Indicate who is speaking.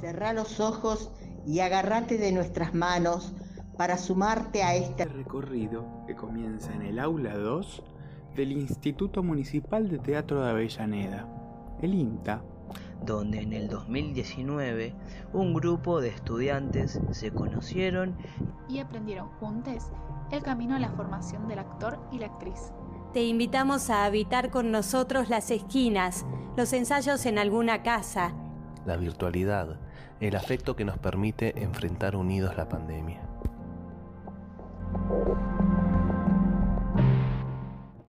Speaker 1: Cerrá los ojos y agárrate de nuestras manos para sumarte a este
Speaker 2: recorrido que comienza en el aula 2 del Instituto Municipal de Teatro de Avellaneda, el INTA,
Speaker 3: donde en el 2019 un grupo de estudiantes se conocieron
Speaker 4: y aprendieron juntos el camino a la formación del actor y la actriz.
Speaker 5: Te invitamos a habitar con nosotros las esquinas, los ensayos en alguna casa,
Speaker 6: la virtualidad, el afecto que nos permite enfrentar unidos la pandemia.